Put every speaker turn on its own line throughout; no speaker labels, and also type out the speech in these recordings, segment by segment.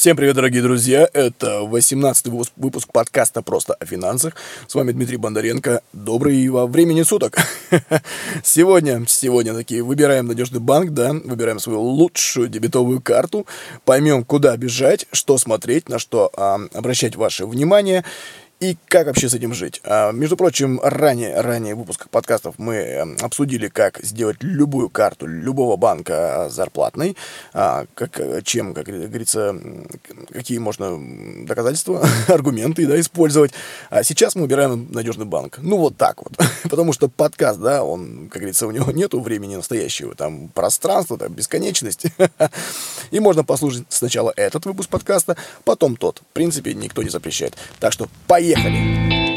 Всем привет, дорогие друзья! Это 18-й выпуск подкаста «Просто о финансах». С вами Дмитрий Бондаренко. Доброго времени суток! Сегодня, сегодня такие выбираем надежный банк, да, выбираем свою лучшую дебетовую карту, поймем, куда бежать, что смотреть, на что а, обращать ваше внимание и как вообще с этим жить? А, между прочим, ранее, ранее в выпусках подкастов мы эм, обсудили, как сделать любую карту любого банка а, зарплатной, а, как, э, чем, как говорится, какие можно доказательства, аргументы да, использовать. А сейчас мы убираем надежный банк. Ну, вот так вот. Потому что подкаст, да, он, как говорится, у него нету времени настоящего, там пространство, там бесконечность. И можно послушать сначала этот выпуск подкаста, потом тот. В принципе, никто не запрещает. Так что поехали! Поехали!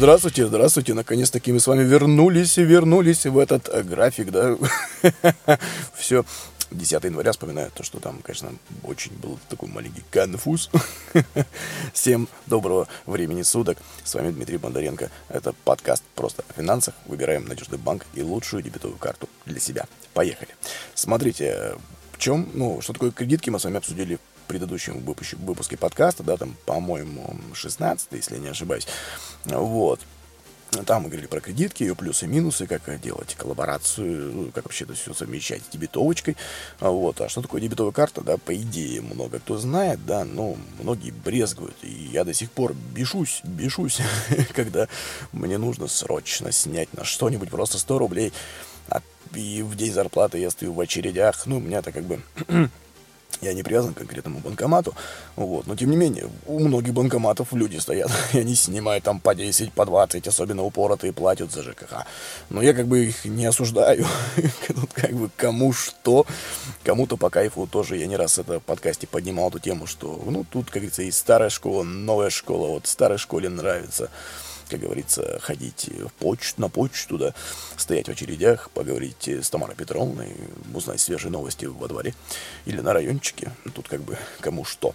Здравствуйте, здравствуйте. Наконец-таки мы с вами вернулись, вернулись в этот э, график, да. Все. 10 января вспоминаю то, что там, конечно, очень был такой маленький конфуз. Всем доброго времени суток. С вами Дмитрий Бондаренко. Это подкаст «Просто о финансах». Выбираем надежный банк и лучшую дебетовую карту для себя. Поехали. Смотрите, в чем, ну, что такое кредитки, мы с вами обсудили предыдущем выпуске, подкаста, да, там, по-моему, 16 если я не ошибаюсь. Вот. Там мы говорили про кредитки, ее плюсы и минусы, как делать коллаборацию, ну, как вообще это все совмещать с дебетовочкой. Вот. А что такое дебетовая карта, да, по идее, много кто знает, да, но многие брезгуют. И я до сих пор бешусь, бешусь, когда мне нужно срочно снять на что-нибудь просто 100 рублей. А, и в день зарплаты я стою в очередях. Ну, у меня это как бы я не привязан к конкретному банкомату, вот, но тем не менее, у многих банкоматов люди стоят, и они снимают там по 10, по 20, особенно упоротые платят за ЖКХ. Но я как бы их не осуждаю, тут как бы кому что, кому-то по кайфу тоже, я не раз это в подкасте поднимал эту тему, что, ну, тут, как говорится, есть старая школа, новая школа, вот старой школе нравится как говорится, ходить в почту, на почту, да, стоять в очередях, поговорить с Тамарой Петровной, узнать свежие новости во дворе или на райончике. Тут как бы кому что.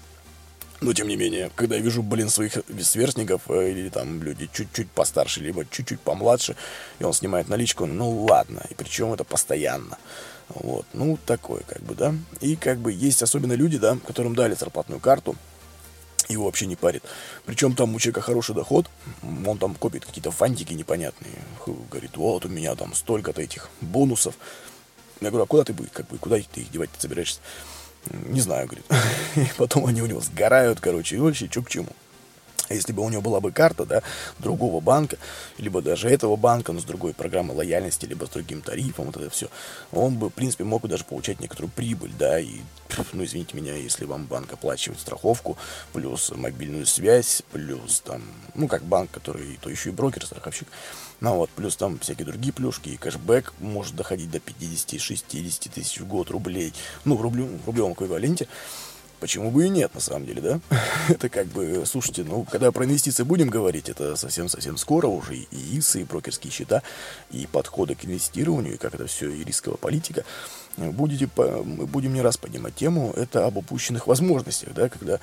Но, тем не менее, когда я вижу, блин, своих сверстников, э, или там люди чуть-чуть постарше, либо чуть-чуть помладше, и он снимает наличку, ну ладно, и причем это постоянно. Вот, ну, такое, как бы, да. И, как бы, есть особенно люди, да, которым дали зарплатную карту, его вообще не парит. Причем там у человека хороший доход, он там копит какие-то фантики непонятные. Говорит, вот у меня там столько-то этих бонусов. Я говорю, а куда ты, как бы, куда ты их девать собираешься? Не знаю, говорит. И потом они у него сгорают, короче, и вообще, что к чему. Если бы у него была бы карта, да, другого банка, либо даже этого банка, но с другой программой лояльности, либо с другим тарифом, вот это все, он бы, в принципе, мог бы даже получать некоторую прибыль, да, и, ну, извините меня, если вам банк оплачивает страховку, плюс мобильную связь, плюс там, ну, как банк, который, то еще и брокер, страховщик, ну вот, плюс там всякие другие плюшки, и кэшбэк может доходить до 50-60 тысяч в год рублей, ну, в, рублю, в рублевом эквиваленте, Почему бы и нет, на самом деле, да? это как бы, слушайте, ну, когда про инвестиции будем говорить, это совсем-совсем скоро уже и ИСы, и брокерские счета, и подходы к инвестированию, и как это все, и рисковая политика. Будете, мы будем не раз поднимать тему, это об упущенных возможностях, да, когда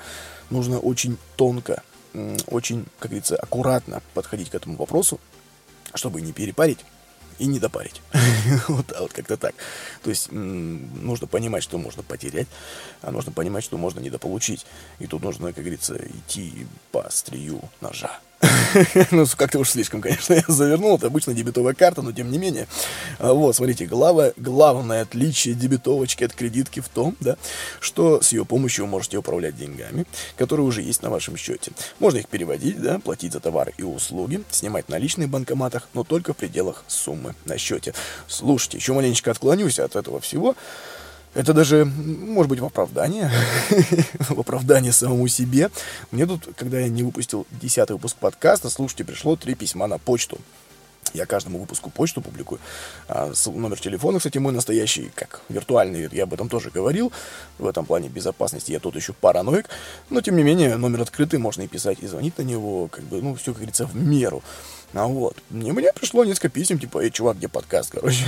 нужно очень тонко, очень, как говорится, аккуратно подходить к этому вопросу, чтобы не перепарить и не допарить. вот, вот как-то так. То есть нужно понимать, что можно потерять, а нужно понимать, что можно недополучить. И тут нужно, как говорится, идти по острию ножа. ну, как-то уж слишком, конечно, я завернул. Это обычно дебетовая карта, но тем не менее. А вот, смотрите, глава, главное отличие дебетовочки от кредитки в том, да, что с ее помощью вы можете управлять деньгами, которые уже есть на вашем счете. Можно их переводить, да, платить за товары и услуги, снимать наличные в банкоматах, но только в пределах суммы на счете. Слушайте, еще маленечко отклонюсь от этого всего. Это даже, может быть, в оправдание, в оправдание самому себе. Мне тут, когда я не выпустил десятый выпуск подкаста, слушайте, пришло три письма на почту. Я каждому выпуску почту публикую. А, номер телефона, кстати, мой настоящий, как виртуальный, я об этом тоже говорил. В этом плане безопасности я тут еще параноик. Но, тем не менее, номер открытый, можно и писать, и звонить на него. Как бы, ну, все, как говорится, в меру. А вот, мне, мне пришло несколько писем, типа, эй, чувак, где подкаст, короче.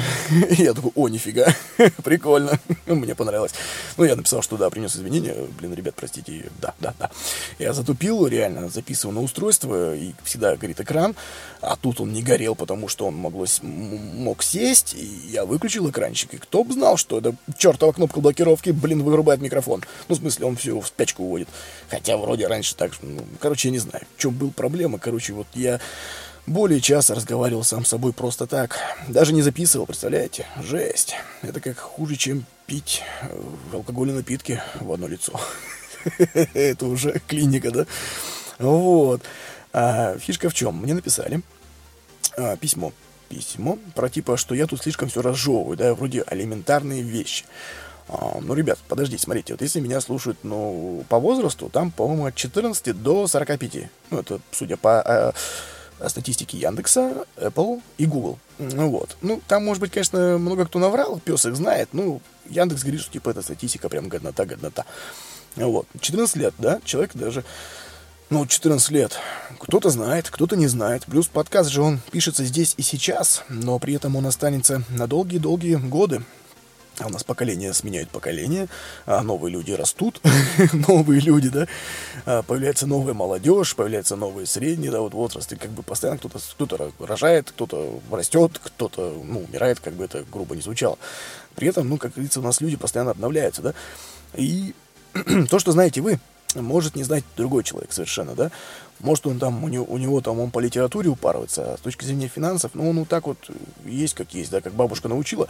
И я такой, о, нифига, прикольно, мне понравилось. Ну, я написал, что да, принес извинения, блин, ребят, простите, да, да, да. Я затупил, реально, записывал на устройство, и всегда горит экран, а тут он не горел, потому что он могло, мог сесть, и я выключил экранчик, и кто бы знал, что это чертова кнопка блокировки, блин, вырубает микрофон. Ну, в смысле, он все в спячку уводит. Хотя вроде раньше так, ну, короче, я не знаю, в чем был проблема, короче, вот я более часа разговаривал сам с собой просто так. Даже не записывал, представляете? Жесть. Это как хуже, чем пить э, алкогольные напитки в одно лицо. Это уже клиника, да? Вот. А, фишка в чем? Мне написали а, письмо. Письмо про типа, что я тут слишком все разжевываю, да, вроде элементарные вещи. А, ну, ребят, подождите, смотрите, вот если меня слушают, ну, по возрасту, там, по-моему, от 14 до 45. Ну, это, судя по а, статистики Яндекса, Apple и Google. Ну вот. Ну, там, может быть, конечно, много кто наврал, пес их знает. Ну, Яндекс говорит, что, типа, эта статистика прям годнота, годнота. Вот. 14 лет, да, человек даже... Ну, 14 лет. Кто-то знает, кто-то не знает. Плюс подкаст же он пишется здесь и сейчас, но при этом он останется на долгие-долгие годы. А у нас поколение сменяют поколение, а новые люди растут, новые люди, да, а появляется новая молодежь, появляются новые средние, да, вот возраст, и как бы постоянно кто-то кто рожает, кто-то растет, кто-то, ну, умирает, как бы это грубо не звучало. При этом, ну, как говорится, у нас люди постоянно обновляются, да, и то, что знаете вы, может не знать другой человек совершенно, да. Может, он там, у него, у него там, он по литературе упарывается, а с точки зрения финансов, ну, он вот так вот есть, как есть, да, как бабушка научила.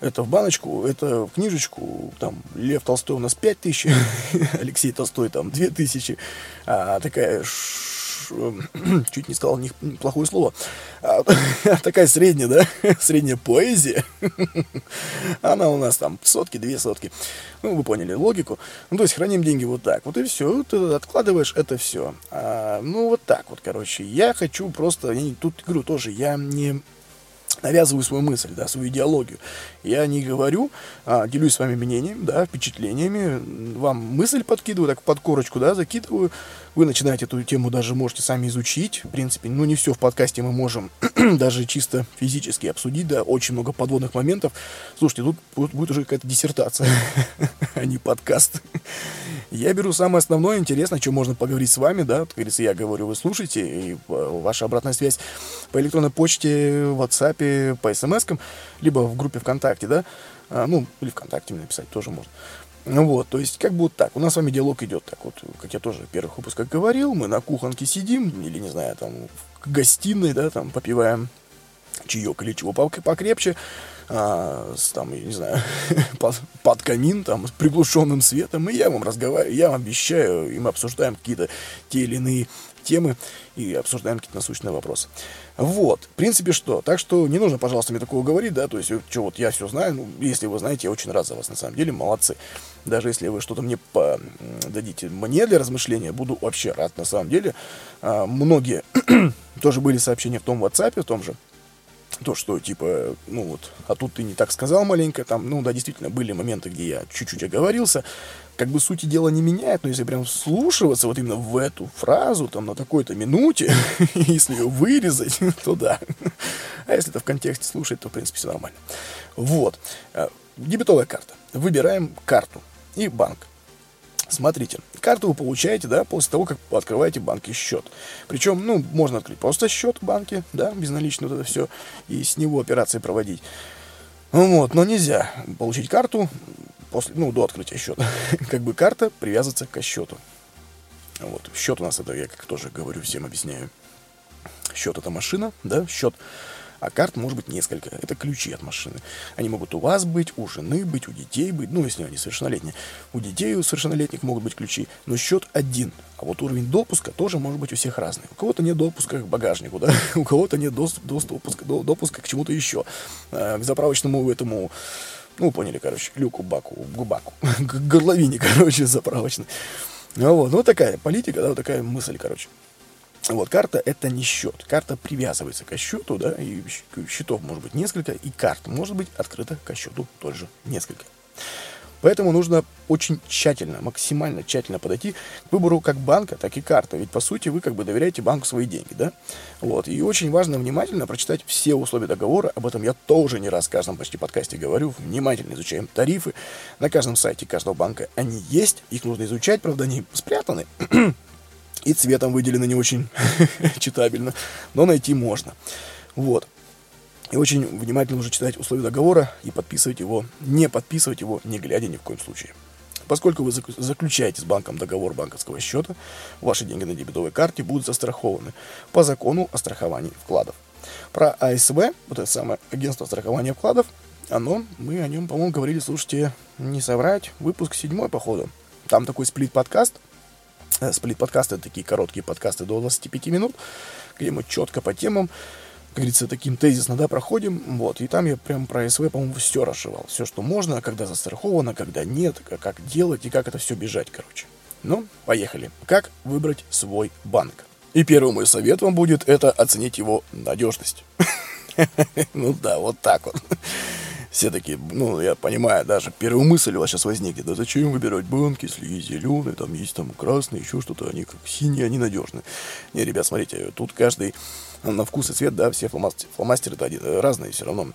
Это в баночку, это в книжечку, там, Лев Толстой у нас 5 тысяч, Алексей Толстой там 2 тысячи, а такая чуть не сказал плохое слово, а, такая средняя, да, средняя поэзия, она у нас там сотки, две сотки. Ну, вы поняли логику. Ну, то есть храним деньги вот так. Вот и все. Ты откладываешь это все. А, ну, вот так вот, короче. Я хочу просто... Я, тут, говорю, тоже, я не навязываю свою мысль, да, свою идеологию. Я не говорю, а, делюсь с вами мнением, да, впечатлениями, вам мысль подкидываю, так под корочку, да, закидываю, вы начинаете эту тему даже можете сами изучить. В принципе, ну не все в подкасте мы можем даже чисто физически обсудить, да, очень много подводных моментов. Слушайте, тут будет уже какая-то диссертация, а не подкаст. Я беру самое основное, интересно, что можно поговорить с вами, да, как говорится, я говорю, вы слушаете, и э, ваша обратная связь по электронной почте, в WhatsApp, по смс либо в группе ВКонтакте, да, а, ну, или ВКонтакте мне написать тоже можно. Ну вот, то есть как бы вот так. У нас с вами диалог идет так вот, как я тоже в первых выпусках говорил, мы на кухонке сидим, или, не знаю, там, в гостиной, да, там, попиваем чаек или чего покрепче, а, с, там, я не знаю, под, под камин, там, с приглушенным светом, и я вам разговариваю, я вам вещаю, и мы обсуждаем какие-то те или иные темы и обсуждаем какие-то насущные вопросы. Вот, в принципе, что. Так что не нужно, пожалуйста, мне такого говорить, да, то есть, что вот я все знаю, ну, если вы знаете, я очень рад за вас, на самом деле, молодцы. Даже если вы что-то мне по дадите мне для размышления, буду вообще рад, на самом деле. А, многие тоже были сообщения в том WhatsApp, в том же, то, что, типа, ну вот, а тут ты не так сказал маленько, там, ну да, действительно, были моменты, где я чуть-чуть оговорился, как бы сути дела не меняет, но если прям слушаться вот именно в эту фразу, там, на такой-то минуте, если ее вырезать, то да. А если это в контексте слушать, то, в принципе, все нормально. Вот. Э, дебетовая карта. Выбираем карту и банк. Смотрите, карту вы получаете, да, после того, как открываете банки счет. Причем, ну, можно открыть просто счет в банке, да, безналично вот это все, и с него операции проводить. Вот, но нельзя получить карту после, ну, до открытия счета. как бы карта привязывается к счету. Вот, счет у нас это, я как тоже говорю, всем объясняю. Счет это машина, да, счет а карт может быть несколько. Это ключи от машины. Они могут у вас быть, у жены быть, у детей быть, ну, если они совершеннолетние. У детей, у совершеннолетних могут быть ключи, но счет один. А вот уровень допуска тоже может быть у всех разный. У кого-то нет допуска к багажнику, да, у кого-то нет доступ, допуска, допуска к чему-то еще, э, к заправочному этому ну, поняли, короче, люку, баку, к баку, к горловине, короче, заправочной. Ну, вот, ну, такая политика, да, вот такая мысль, короче. Вот, карта это не счет. Карта привязывается к счету, да, и счетов может быть несколько, и карт может быть открыта к счету тоже несколько. Поэтому нужно очень тщательно, максимально тщательно подойти к выбору как банка, так и карты. Ведь, по сути, вы как бы доверяете банку свои деньги, да? Вот. И очень важно внимательно прочитать все условия договора. Об этом я тоже не раз в каждом почти подкасте говорю. Внимательно изучаем тарифы. На каждом сайте каждого банка они есть. Их нужно изучать, правда, они спрятаны. И цветом выделены не очень читабельно. Но найти можно. Вот. И очень внимательно нужно читать условия договора и подписывать его, не подписывать его, не глядя ни в коем случае. Поскольку вы заключаете с банком договор банковского счета, ваши деньги на дебетовой карте будут застрахованы по закону о страховании вкладов. Про АСВ, вот это самое агентство страхования вкладов, оно, мы о нем, по-моему, говорили, слушайте, не соврать, выпуск седьмой, походу. Там такой сплит-подкаст. Э, сплит-подкасты — такие короткие подкасты до 25 минут, где мы четко по темам как говорится, таким тезисно, да, проходим, вот, и там я прям про СВ, по-моему, все расшивал, все, что можно, когда застраховано, когда нет, как делать и как это все бежать, короче. Ну, поехали. Как выбрать свой банк? И первый мой совет вам будет, это оценить его надежность. Ну да, вот так вот. Все такие, ну, я понимаю, даже первая мысль у вас сейчас возникнет, да зачем выбирать банки, если есть зеленые, там есть там красные, еще что-то, они как синие, они надежны. Не, ребят, смотрите, тут каждый на вкус и цвет, да, все фломастеры, фломастеры разные все равно.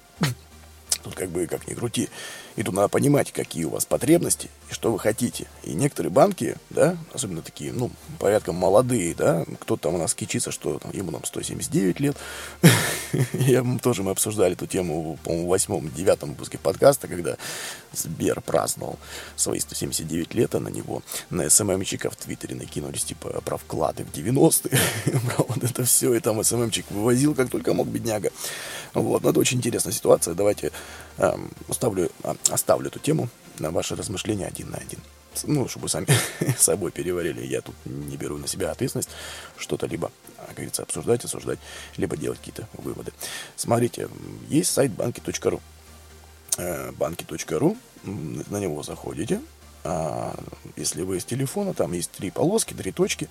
Тут как бы как ни крути. И тут надо понимать, какие у вас потребности и что вы хотите. И некоторые банки, да, особенно такие, ну, порядком молодые, да, кто-то там у нас кичится, что там, ему там 179 лет. Я тоже мы обсуждали эту тему, по-моему, в восьмом, девятом выпуске подкаста, когда Сбер праздновал свои 179 лет, а на него на СММчика в Твиттере накинулись, типа, про вклады в 90-е. вот это все, и там СММчик вывозил, как только мог, бедняга. Вот, но это очень интересная ситуация. Давайте эм, оставлю, э, оставлю эту тему на ваши размышления один на один. Ну, чтобы сами собой переварили. Я тут не беру на себя ответственность что-то либо, как говорится, обсуждать, осуждать, либо делать какие-то выводы. Смотрите, есть сайт банки.ру. Э, банки.ру, на него заходите, а, если вы с телефона, там есть три полоски, три точки,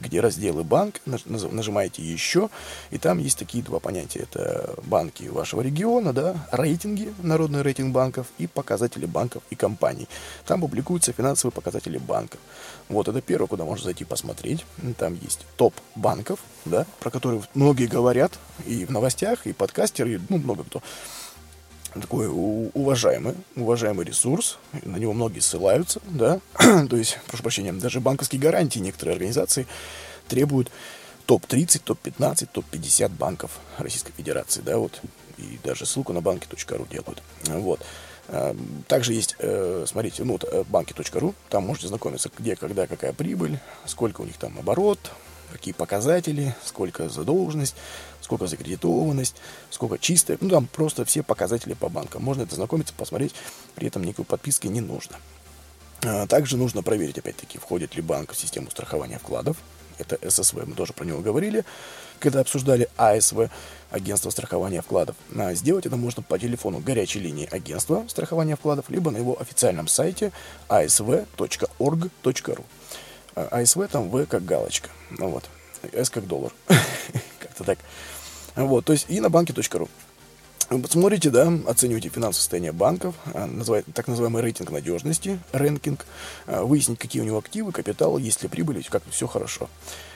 где разделы банк, нажимаете еще, и там есть такие два понятия. Это банки вашего региона, да, рейтинги, народный рейтинг банков и показатели банков и компаний. Там публикуются финансовые показатели банков. Вот это первое, куда можно зайти посмотреть. Там есть топ банков, да, про которые многие говорят и в новостях, и подкастеры, и, ну, много кто такой уважаемый, уважаемый ресурс, на него многие ссылаются, да, то есть, прошу прощения, даже банковские гарантии некоторые организации требуют топ-30, топ-15, топ-50 банков Российской Федерации, да, вот, и даже ссылку на банки.ру делают, вот. А, также есть, э, смотрите, ну, э, банки.ру, там можете знакомиться, где, когда, какая прибыль, сколько у них там оборот, какие показатели, сколько задолженность, сколько закредитованность, сколько чистая. Ну, там просто все показатели по банкам. Можно это знакомиться, посмотреть, при этом никакой подписки не нужно. А, также нужно проверить, опять-таки, входит ли банк в систему страхования вкладов. Это ССВ, мы тоже про него говорили, когда обсуждали АСВ, агентство страхования вкладов. А сделать это можно по телефону горячей линии агентства страхования вкладов, либо на его официальном сайте asv.org.ru. АСВ там В как галочка. Ну вот. С как доллар. Как-то так. Вот, то есть и на банке.ру. Смотрите, да, оценивайте финансовое состояние банков, а, называет, так называемый рейтинг надежности, рэнкинг, а, выяснить, какие у него активы, капитал, есть ли прибыль, как все хорошо.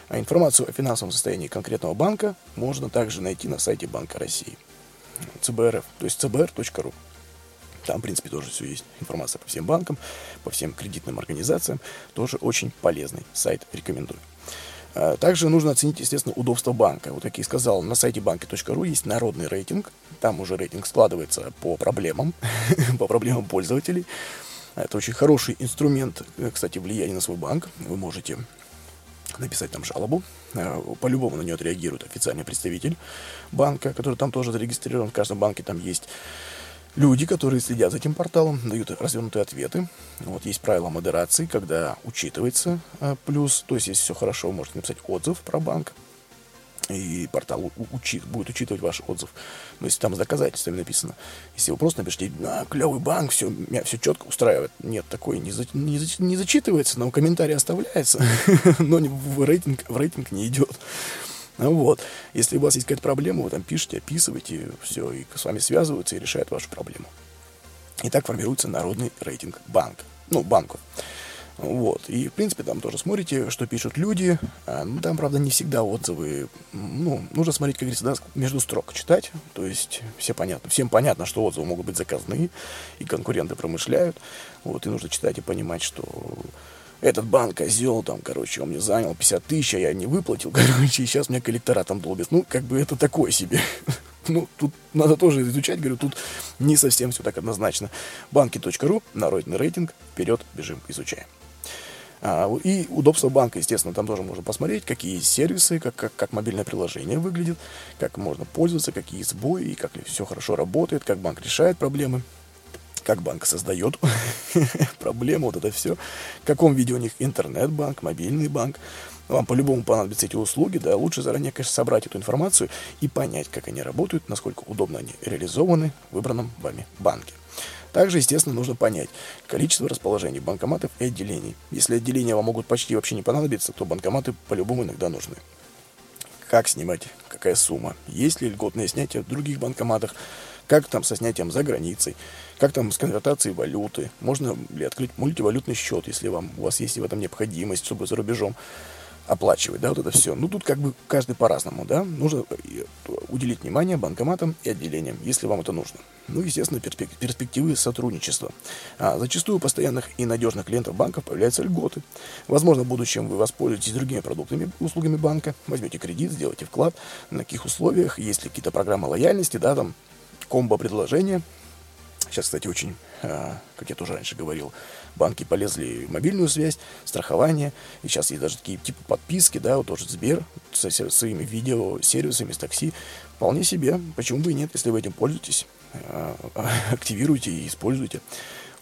А информацию о финансовом состоянии конкретного банка можно также найти на сайте Банка России. ЦБРФ, то есть cbr.ru. Там, в принципе, тоже все есть. Информация по всем банкам, по всем кредитным организациям. Тоже очень полезный сайт, рекомендую. А, также нужно оценить, естественно, удобство банка. Вот как я и сказал, на сайте банки.ру есть народный рейтинг. Там уже рейтинг складывается по проблемам, по проблемам пользователей. Это очень хороший инструмент, э, кстати, влияния на свой банк. Вы можете написать там жалобу. А, по-любому на нее отреагирует официальный представитель банка, который там тоже зарегистрирован. В каждом банке там есть люди, которые следят за этим порталом, дают развернутые ответы. Вот есть правила модерации, когда учитывается э, плюс, то есть если все хорошо, вы можете написать отзыв про банк, и портал учи, будет учитывать ваш отзыв. Но если там с доказательствами написано, если вы просто напишите, а, клевый банк, все, меня все четко устраивает. Нет, такое не, за, не, за, не зачитывается, но комментарий оставляется, но в рейтинг, в рейтинг не идет. Ну вот. Если у вас есть какая-то проблема, вы там пишете, описываете, все, и с вами связываются и решают вашу проблему. И так формируется народный рейтинг банка. Ну, банков. Вот. И, в принципе, там тоже смотрите, что пишут люди. А, ну, там, правда, не всегда отзывы. Ну, нужно смотреть, как говорится, да, между строк читать. То есть, все понятно. Всем понятно, что отзывы могут быть заказные, и конкуренты промышляют. Вот, и нужно читать и понимать, что этот банк козел, там, короче, он мне занял 50 тысяч, а я не выплатил, короче, и сейчас мне коллектора там долбят. Ну, как бы это такое себе. Ну, тут надо тоже изучать, говорю, тут не совсем все так однозначно. Банки.ру, народный рейтинг, вперед, бежим, изучаем. А, и удобство банка, естественно, там тоже можно посмотреть, какие есть сервисы, как, как, как мобильное приложение выглядит, как можно пользоваться, какие сбои, как все хорошо работает, как банк решает проблемы как банк создает проблему, вот это все, в каком виде у них интернет-банк, мобильный банк. Вам по-любому понадобятся эти услуги, да, лучше заранее, конечно, собрать эту информацию и понять, как они работают, насколько удобно они реализованы в выбранном вами банке. Также, естественно, нужно понять количество расположений банкоматов и отделений. Если отделения вам могут почти вообще не понадобиться, то банкоматы по-любому иногда нужны. Как снимать, какая сумма, есть ли льготное снятие в других банкоматах, как там со снятием за границей, как там с конвертацией валюты, можно ли открыть мультивалютный счет, если вам, у вас есть в этом необходимость, чтобы за рубежом оплачивать, да, вот это все. Ну, тут как бы каждый по-разному, да. Нужно э, уделить внимание банкоматам и отделениям, если вам это нужно. Ну, естественно, перспективы сотрудничества. А, зачастую у постоянных и надежных клиентов банков появляются льготы. Возможно, в будущем вы воспользуетесь другими продуктами, услугами банка, возьмете кредит, сделаете вклад, на каких условиях, есть ли какие-то программы лояльности, да, там, комбо-предложения. Сейчас, кстати, очень, а, как я тоже раньше говорил, банки полезли в мобильную связь, страхование. И сейчас есть даже такие типа подписки, да, вот тоже Сбер со своими видео-сервисами, с такси. Вполне себе. Почему бы и нет, если вы этим пользуетесь, а, активируйте и используйте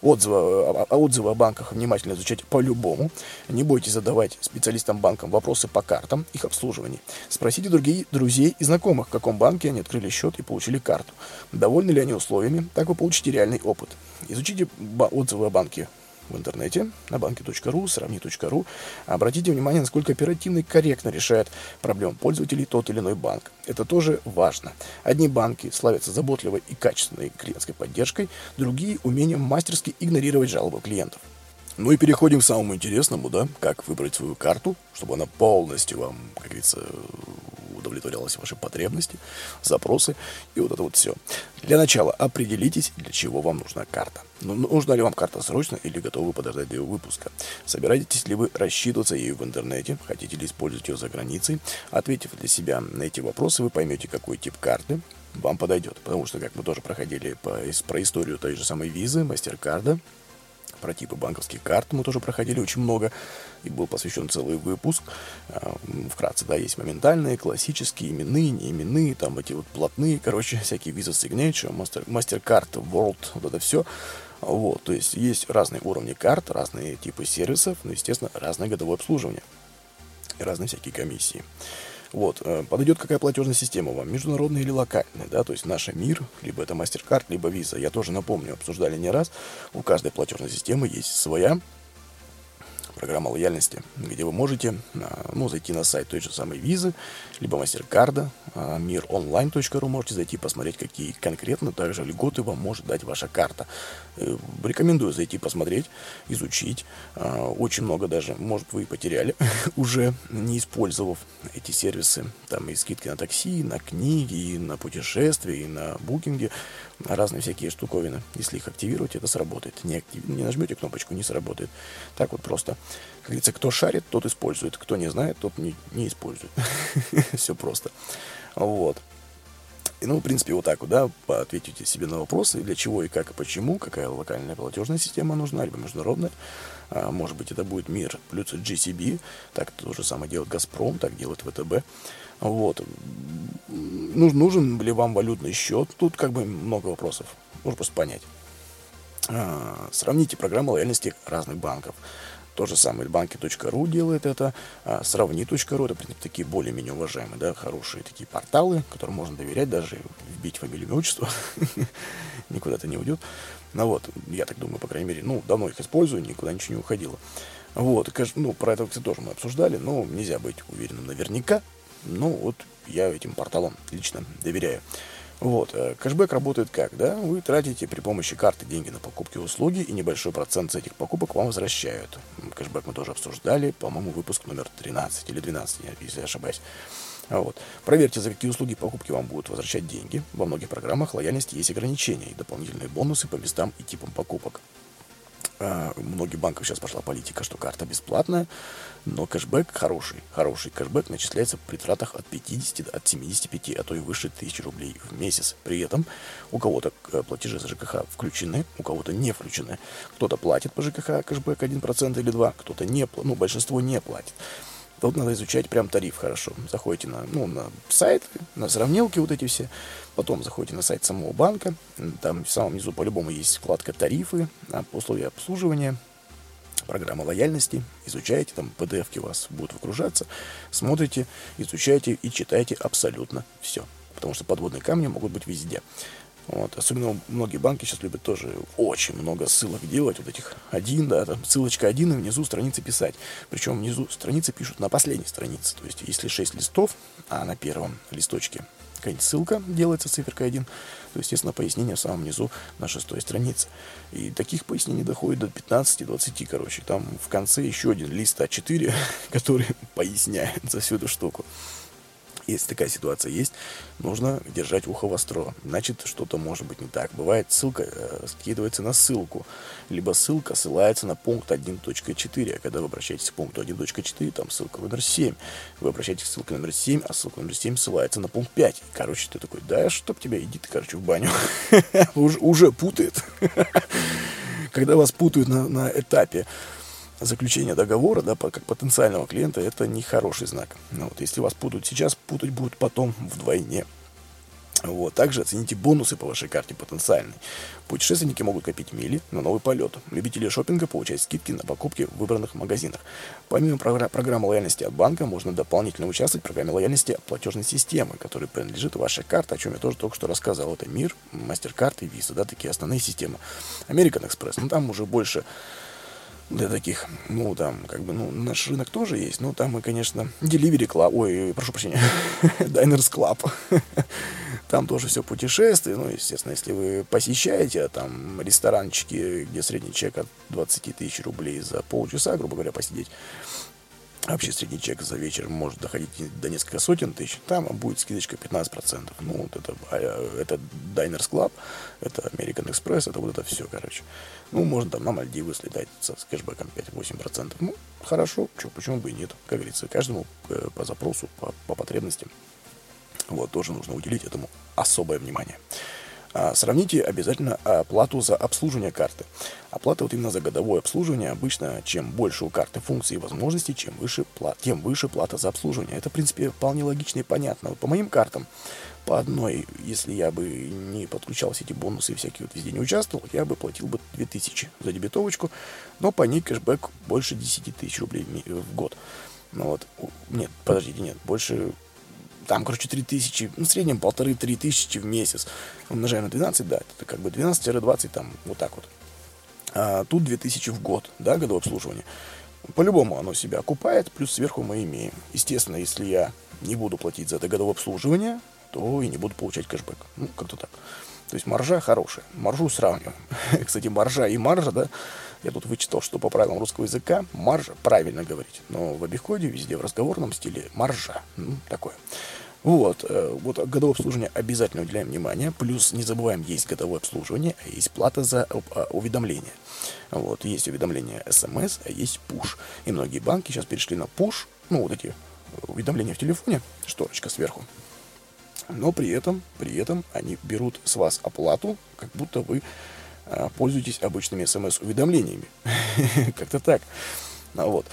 отзывы, а, отзывы о банках внимательно изучать по-любому. Не бойтесь задавать специалистам банкам вопросы по картам, их обслуживанию. Спросите других друзей и знакомых, в каком банке они открыли счет и получили карту. Довольны ли они условиями, так вы получите реальный опыт. Изучите отзывы о банке в интернете на банке.ру, сравни.ру. Обратите внимание, насколько оперативно и корректно решает проблем пользователей тот или иной банк. Это тоже важно. Одни банки славятся заботливой и качественной клиентской поддержкой, другие – умением мастерски игнорировать жалобы клиентов. Ну и переходим к самому интересному, да, как выбрать свою карту, чтобы она полностью вам, как говорится, удовлетворялась ваши потребности, запросы и вот это вот все. Для начала определитесь, для чего вам нужна карта. Ну, нужна ли вам карта срочно или готовы подождать до ее выпуска? Собираетесь ли вы рассчитываться ею в интернете? Хотите ли использовать ее за границей? Ответив для себя на эти вопросы, вы поймете, какой тип карты вам подойдет. Потому что, как мы тоже проходили по, про историю той же самой визы, мастер-карда, про типы банковских карт мы тоже проходили очень много, и был посвящен целый выпуск. А, вкратце, да, есть моментальные, классические, именные, неименные, там эти вот платные, короче, всякие Visa Signature, Master, MasterCard, World, вот это все. Вот, то есть есть разные уровни карт, разные типы сервисов, ну, естественно, разное годовое обслуживание и разные всякие комиссии. Вот, э, подойдет какая платежная система вам, международная или локальная, да, то есть наш мир, либо это MasterCard, либо Visa. Я тоже напомню, обсуждали не раз, у каждой платежной системы есть своя программа лояльности, где вы можете а, ну, зайти на сайт той же самой визы, либо MasterCard, а, миронline.ру, можете зайти посмотреть, какие конкретно также льготы вам может дать ваша карта. Э, рекомендую зайти посмотреть, изучить. А, очень много даже, может, вы потеряли уже, не использовав эти сервисы. Там и скидки на такси, на книги, и на путешествия, и на букинге разные всякие штуковины. Если их активировать, это сработает. Не, актив... не нажмете кнопочку, не сработает. Так вот просто. Как говорится, кто шарит, тот использует. Кто не знает, тот не, не использует. Все просто. Вот. И, ну, в принципе, вот так вот, да, ответите себе на вопросы, для чего и как и почему, какая локальная платежная система нужна, либо международная. А, может быть, это будет МИР плюс GCB, так то же самое делает Газпром, так делает ВТБ. Вот. Нужен ли вам валютный счет? Тут как бы много вопросов. Нужно просто понять. А, сравните программы лояльности разных банков. То же самое банки.ру делает это, а сравни.ру, это такие более-менее уважаемые, да, хорошие такие порталы, которым можно доверять, даже вбить фамилию, имя, отчество, никуда это не уйдет. Ну вот, я так думаю, по крайней мере, ну, давно их использую, никуда ничего не уходило. Вот, ну, про это, кстати, тоже мы обсуждали, но нельзя быть уверенным наверняка, Ну, вот я этим порталам лично доверяю. Вот, э, кэшбэк работает как, да? Вы тратите при помощи карты деньги на покупки услуги, и небольшой процент с этих покупок вам возвращают. Кэшбэк мы тоже обсуждали, по-моему, выпуск номер 13 или 12, если я ошибаюсь. Вот. Проверьте, за какие услуги покупки вам будут возвращать деньги. Во многих программах лояльности есть ограничения и дополнительные бонусы по местам и типам покупок. А, многих банков сейчас пошла политика, что карта бесплатная, но кэшбэк хороший. Хороший кэшбэк начисляется при тратах от 50 от 75, а то и выше 1000 рублей в месяц. При этом у кого-то э, платежи за ЖКХ включены, у кого-то не включены. Кто-то платит по ЖКХ кэшбэк 1% или 2%, кто-то не, ну, большинство не платит. Тут надо изучать прям тариф хорошо. Заходите на, ну, на сайт, на сравнилки вот эти все. Потом заходите на сайт самого банка. Там в самом низу по-любому есть вкладка «Тарифы», а, условия обслуживания, программа лояльности. Изучаете, там PDF-ки у вас будут выгружаться. Смотрите, изучайте и читайте абсолютно все. Потому что подводные камни могут быть везде. Вот. Особенно многие банки сейчас любят тоже очень много ссылок делать, вот этих один, да, там ссылочка один, и внизу страницы писать. Причем внизу страницы пишут на последней странице. То есть, если 6 листов, а на первом листочке какая-нибудь ссылка делается циферкой 1, то, естественно, пояснение в самом низу на шестой странице. И таких пояснений доходит до 15-20, короче. Там в конце еще один лист А4, который поясняет за всю эту штуку. Если такая ситуация есть, нужно держать ухо востро. Значит, что-то может быть не так. Бывает, ссылка э, скидывается на ссылку, либо ссылка ссылается на пункт 1.4. А когда вы обращаетесь к пункту 1.4, там ссылка номер 7. Вы обращаетесь к ссылке номер 7, а ссылка номер 7 ссылается на пункт 5. Короче, ты такой, да, чтоб тебя, иди ты, короче, в баню. уже, путает. Когда вас путают на этапе заключения договора, да, как потенциального клиента, это не хороший знак. Ну, вот, если вас путают сейчас, путать будут потом вдвойне. Вот. Также оцените бонусы по вашей карте потенциальной. Путешественники могут копить мили на новый полет. Любители шопинга получают скидки на покупки в выбранных магазинах. Помимо програ- программы лояльности от банка, можно дополнительно участвовать в программе лояльности от платежной системы, которой принадлежит ваша карта, о чем я тоже только что рассказывал. Это МИР, MasterCard и Visa, да, такие основные системы. American Express, ну там уже больше для таких, ну, там, как бы, ну, наш рынок тоже есть, но там мы, конечно, Delivery Club, ой, прошу прощения, Diners Club, там тоже все путешествие, ну, естественно, если вы посещаете, а там, ресторанчики, где средний чек от 20 тысяч рублей за полчаса, грубо говоря, посидеть, вообще средний чек за вечер может доходить до нескольких сотен тысяч, там будет скидочка 15%. Ну, вот это, а, это Diners Club, это American Express, это вот это все, короче. Ну, можно там на Мальдивы слетать с кэшбэком 5-8%. Ну, хорошо, что, почему бы и нет, как говорится, каждому э, по запросу, по, по потребностям. Вот, тоже нужно уделить этому особое внимание. А, сравните обязательно оплату за обслуживание карты. Оплата вот именно за годовое обслуживание обычно, чем больше у карты функций и возможностей, чем выше, плат, тем выше плата за обслуживание. Это, в принципе, вполне логично и понятно. По моим картам, по одной, если я бы не подключал все эти бонусы и всякие вот везде не участвовал, я бы платил бы 2000 за дебетовочку, но по ней кэшбэк больше 10 тысяч рублей в год. Ну вот, нет, подождите, нет, больше там, короче, 3000, ну, в среднем полторы-три тысячи в месяц. Умножаем на 12, да, это как бы 12-20, там, вот так вот. А тут 2000 в год, да, годовое обслуживание. По-любому оно себя окупает, плюс сверху мы имеем. Естественно, если я не буду платить за это годовое обслуживание, то и не буду получать кэшбэк. Ну, как-то так. То есть маржа хорошая. Маржу сравниваем. Кстати, маржа и маржа, да, я тут вычитал, что по правилам русского языка маржа правильно говорить. Но в обиходе везде в разговорном стиле маржа. Ну, такое. Вот, э, вот годовое обслуживание обязательно уделяем внимание. Плюс не забываем, есть годовое обслуживание, а есть плата за а, уведомление. Вот, есть уведомление смс, а есть push. И многие банки сейчас перешли на push, ну, вот эти уведомления в телефоне, шторочка сверху. Но при этом, при этом они берут с вас оплату, как будто вы пользуйтесь обычными смс-уведомлениями. Как-то так. А вот.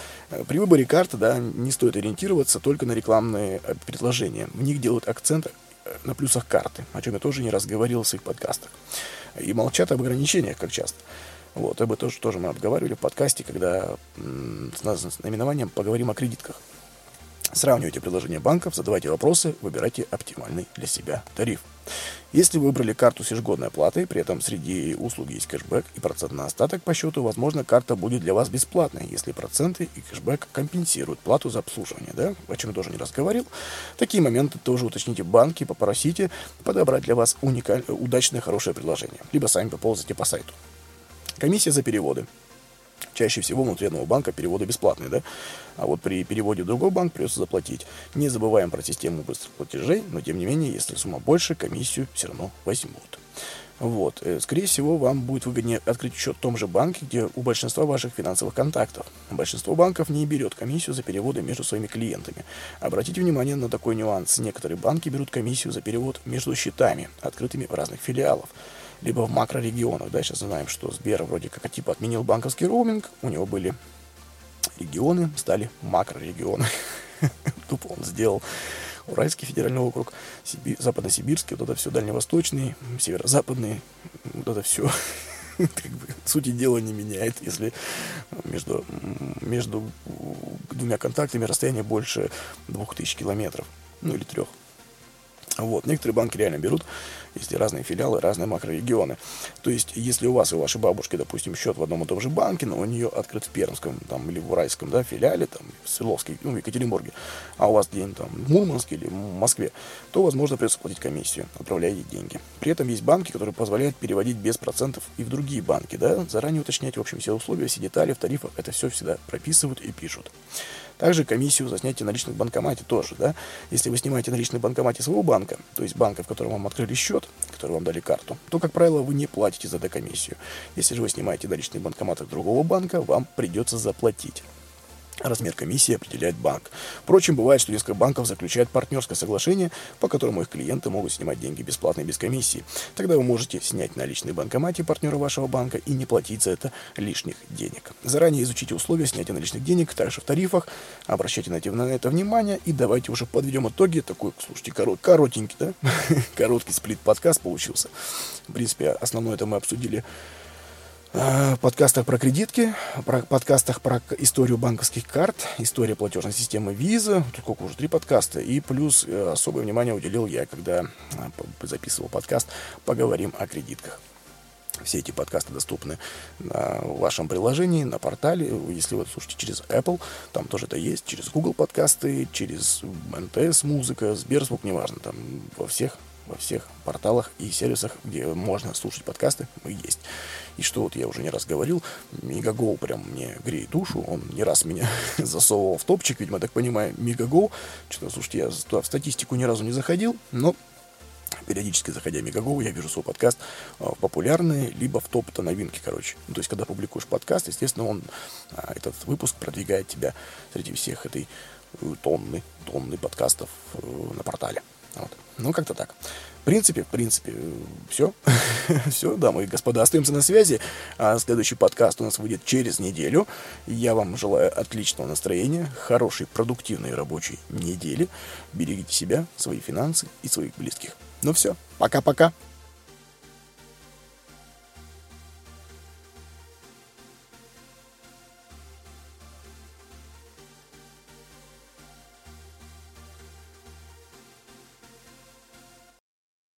При выборе карты да, не стоит ориентироваться только на рекламные э, предложения. В них делают акцент э, на плюсах карты, о чем я тоже не раз говорил в своих подкастах. И молчат об ограничениях, как часто. Вот, об этом тоже, тоже мы обговаривали в подкасте, когда с наименованием «Поговорим о кредитках». Сравнивайте предложения банков, задавайте вопросы, выбирайте оптимальный для себя тариф. Если вы выбрали карту с ежегодной оплатой, при этом среди услуг есть кэшбэк и процент на остаток по счету, возможно, карта будет для вас бесплатной, если проценты и кэшбэк компенсируют плату за обслуживание, да, о чем я тоже не раз говорил. Такие моменты тоже уточните банки, попросите подобрать для вас уникальное, удачное, хорошее предложение. Либо сами поползайте по сайту. Комиссия за переводы. Чаще всего внутри одного банка переводы бесплатные, да? А вот при переводе в другой банк придется заплатить. Не забываем про систему быстрых платежей, но тем не менее, если сумма больше, комиссию все равно возьмут. Вот. Э, скорее всего, вам будет выгоднее открыть счет в том же банке, где у большинства ваших финансовых контактов. Большинство банков не берет комиссию за переводы между своими клиентами. Обратите внимание на такой нюанс. Некоторые банки берут комиссию за перевод между счетами, открытыми в разных филиалов либо в макрорегионах. Да, сейчас знаем, что Сбер вроде как типа отменил банковский роуминг, у него были регионы, стали макрорегионы. Тупо он сделал Уральский федеральный округ, Сиби... Западно-Сибирский, вот это все дальневосточный, северо-западный, вот это все как бы, сути дела не меняет, если между, между двумя контактами расстояние больше двух тысяч километров, ну или трех. Вот. Некоторые банки реально берут, если разные филиалы, разные макрорегионы. То есть, если у вас и у вашей бабушки, допустим, счет в одном и том же банке, но у нее открыт в Пермском там, или в Уральском да, филиале, там, в Свердловске, ну, в Екатеринбурге, а у вас где-нибудь там в Мурманске или в Москве, то, возможно, придется платить комиссию, отправляя ей деньги. При этом есть банки, которые позволяют переводить без процентов и в другие банки. Да? Заранее уточнять, в общем, все условия, все детали в тарифах, это все всегда прописывают и пишут. Также комиссию за снятие наличных в банкомате тоже, да. Если вы снимаете наличные в банкомате своего банка, то есть банка, в котором вам открыли счет, который вам дали карту, то, как правило, вы не платите за докомиссию. Если же вы снимаете наличные в банкоматах другого банка, вам придется заплатить. Размер комиссии определяет банк. Впрочем, бывает, что несколько банков заключают партнерское соглашение, по которому их клиенты могут снимать деньги бесплатно и без комиссии. Тогда вы можете снять наличные банкомате партнера вашего банка и не платить за это лишних денег. Заранее изучите условия снятия наличных денег, также в тарифах, обращайте на это внимание и давайте уже подведем итоги. Такой, слушайте, корот, коротенький, да? Короткий сплит-подкаст получился. В принципе, основное это мы обсудили подкастах про кредитки, про подкастах про историю банковских карт, история платежной системы Visa, тут сколько уже, три подкаста, и плюс э, особое внимание уделил я, когда э, записывал подкаст «Поговорим о кредитках». Все эти подкасты доступны на вашем приложении, на портале. Если вы слушаете через Apple, там тоже это есть. Через Google подкасты, через МТС музыка, Сберзвук, неважно. Там во всех во всех порталах и сервисах, где можно слушать подкасты, мы есть. И что вот я уже не раз говорил, Мегагол прям мне греет душу, он не раз меня засовывал в топчик, видимо, так понимаю, Мегагол. Что-то, слушайте, я туда в статистику ни разу не заходил, но периодически заходя в Мегагол, я вижу свой подкаст а, популярный, либо в топ-то новинки, короче. Ну, то есть, когда публикуешь подкаст, естественно, он, а, этот выпуск продвигает тебя среди всех этой э, тонны, тонны подкастов э, на портале. Вот. Ну, как-то так. В принципе, в принципе, все. все, дамы и господа, остаемся на связи. А следующий подкаст у нас выйдет через неделю. Я вам желаю отличного настроения, хорошей, продуктивной рабочей недели. Берегите себя, свои финансы и своих близких. Ну все, пока-пока.